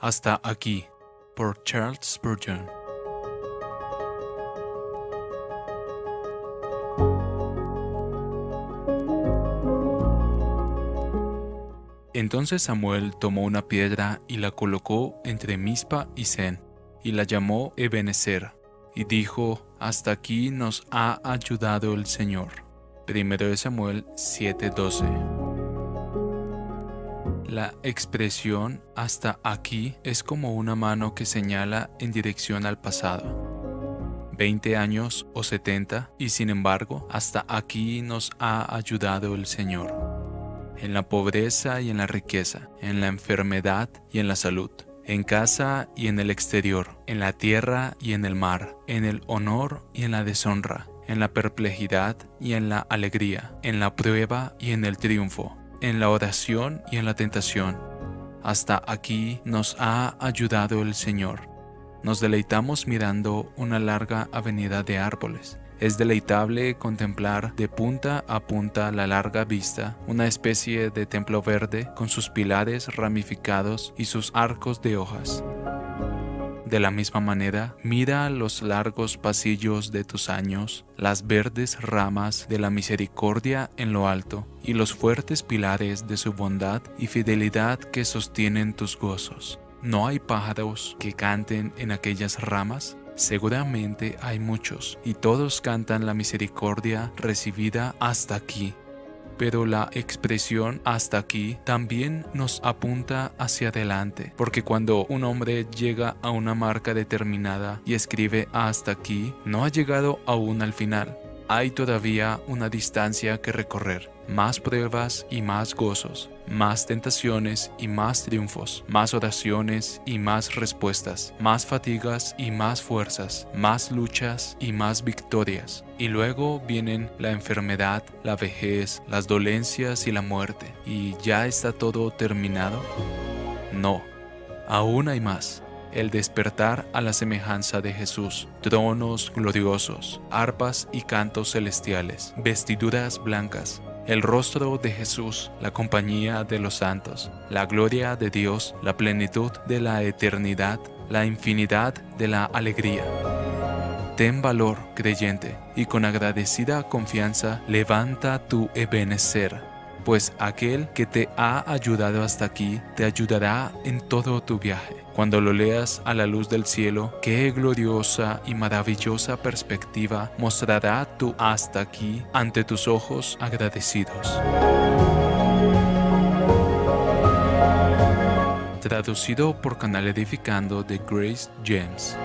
Hasta aquí, por Charles Spurgeon. Entonces Samuel tomó una piedra y la colocó entre Mispa y Zen, y la llamó Ebenezer, y dijo, Hasta aquí nos ha ayudado el Señor. Primero de Samuel 7:12. La expresión hasta aquí es como una mano que señala en dirección al pasado. 20 años o 70 y sin embargo hasta aquí nos ha ayudado el Señor en la pobreza y en la riqueza, en la enfermedad y en la salud, en casa y en el exterior, en la tierra y en el mar, en el honor y en la deshonra, en la perplejidad y en la alegría, en la prueba y en el triunfo, en la oración y en la tentación. Hasta aquí nos ha ayudado el Señor. Nos deleitamos mirando una larga avenida de árboles es deleitable contemplar de punta a punta la larga vista, una especie de templo verde con sus pilares ramificados y sus arcos de hojas. De la misma manera, mira los largos pasillos de tus años, las verdes ramas de la misericordia en lo alto y los fuertes pilares de su bondad y fidelidad que sostienen tus gozos. ¿No hay pájaros que canten en aquellas ramas? Seguramente hay muchos, y todos cantan la misericordia recibida hasta aquí. Pero la expresión hasta aquí también nos apunta hacia adelante, porque cuando un hombre llega a una marca determinada y escribe hasta aquí, no ha llegado aún al final. Hay todavía una distancia que recorrer más pruebas y más gozos, más tentaciones y más triunfos, más oraciones y más respuestas, más fatigas y más fuerzas, más luchas y más victorias. Y luego vienen la enfermedad, la vejez, las dolencias y la muerte. ¿Y ya está todo terminado? No, aún hay más el despertar a la semejanza de Jesús, tronos gloriosos, arpas y cantos celestiales, vestiduras blancas, el rostro de Jesús, la compañía de los santos, la gloria de Dios, la plenitud de la eternidad, la infinidad de la alegría. Ten valor, creyente, y con agradecida confianza levanta tu Ebenezer, pues aquel que te ha ayudado hasta aquí te ayudará en todo tu viaje. Cuando lo leas a la luz del cielo, qué gloriosa y maravillosa perspectiva mostrará tu hasta aquí ante tus ojos agradecidos. Traducido por Canal Edificando de Grace James.